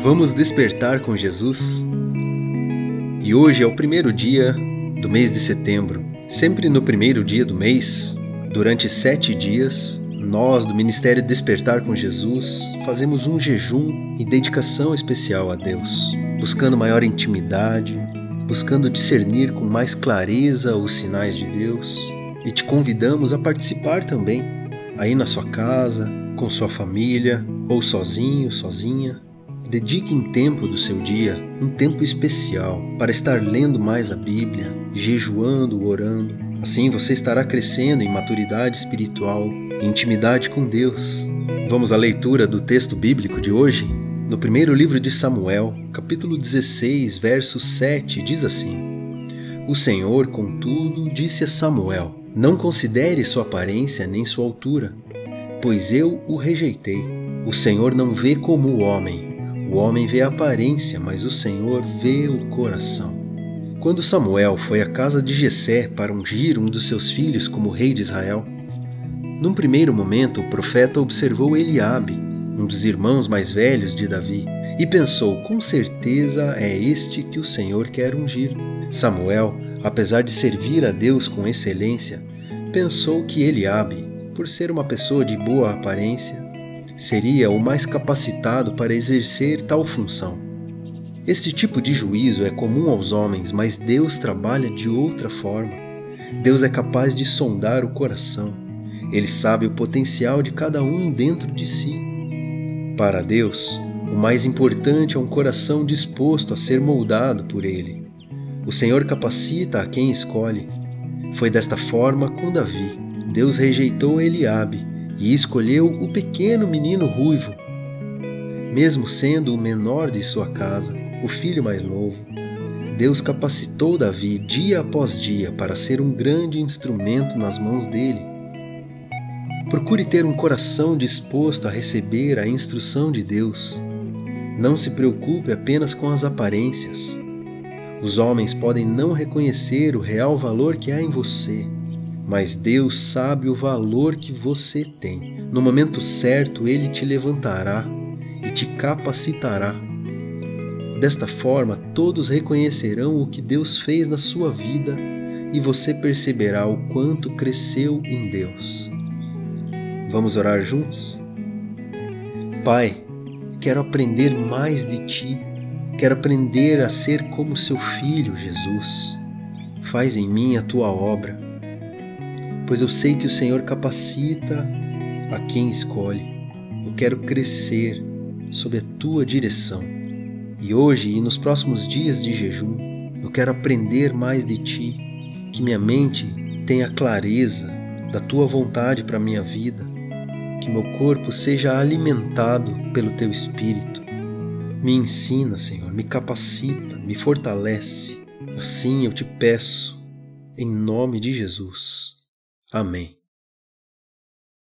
Vamos despertar com Jesus? E hoje é o primeiro dia do mês de setembro. Sempre no primeiro dia do mês, durante sete dias, nós do Ministério Despertar com Jesus fazemos um jejum e dedicação especial a Deus, buscando maior intimidade, buscando discernir com mais clareza os sinais de Deus e te convidamos a participar também, aí na sua casa, com sua família ou sozinho, sozinha Dedique um tempo do seu dia, um tempo especial, para estar lendo mais a Bíblia, jejuando, orando. Assim você estará crescendo em maturidade espiritual e intimidade com Deus. Vamos à leitura do texto bíblico de hoje? No primeiro livro de Samuel, capítulo 16, verso 7, diz assim: O Senhor, contudo, disse a Samuel: Não considere sua aparência nem sua altura, pois eu o rejeitei. O Senhor não vê como o homem o homem vê a aparência, mas o Senhor vê o coração. Quando Samuel foi à casa de Jessé para ungir um dos seus filhos como rei de Israel, num primeiro momento o profeta observou Eliabe, um dos irmãos mais velhos de Davi, e pensou: com certeza é este que o Senhor quer ungir. Samuel, apesar de servir a Deus com excelência, pensou que Eliabe, por ser uma pessoa de boa aparência, seria o mais capacitado para exercer tal função. Este tipo de juízo é comum aos homens, mas Deus trabalha de outra forma. Deus é capaz de sondar o coração. Ele sabe o potencial de cada um dentro de si. Para Deus, o mais importante é um coração disposto a ser moldado por Ele. O Senhor capacita a quem escolhe. Foi desta forma com Davi. Deus rejeitou Eliabe e escolheu o pequeno menino ruivo. Mesmo sendo o menor de sua casa, o filho mais novo, Deus capacitou Davi dia após dia para ser um grande instrumento nas mãos dele. Procure ter um coração disposto a receber a instrução de Deus. Não se preocupe apenas com as aparências. Os homens podem não reconhecer o real valor que há em você mas Deus sabe o valor que você tem. No momento certo, Ele te levantará e te capacitará. Desta forma, todos reconhecerão o que Deus fez na sua vida e você perceberá o quanto cresceu em Deus. Vamos orar juntos? Pai, quero aprender mais de Ti, quero aprender a ser como Seu Filho, Jesus. Faz em mim a Tua obra pois eu sei que o Senhor capacita a quem escolhe. Eu quero crescer sob a tua direção. E hoje e nos próximos dias de jejum, eu quero aprender mais de ti, que minha mente tenha clareza da tua vontade para minha vida, que meu corpo seja alimentado pelo teu espírito. Me ensina, Senhor, me capacita, me fortalece. Assim eu te peço, em nome de Jesus. Amém.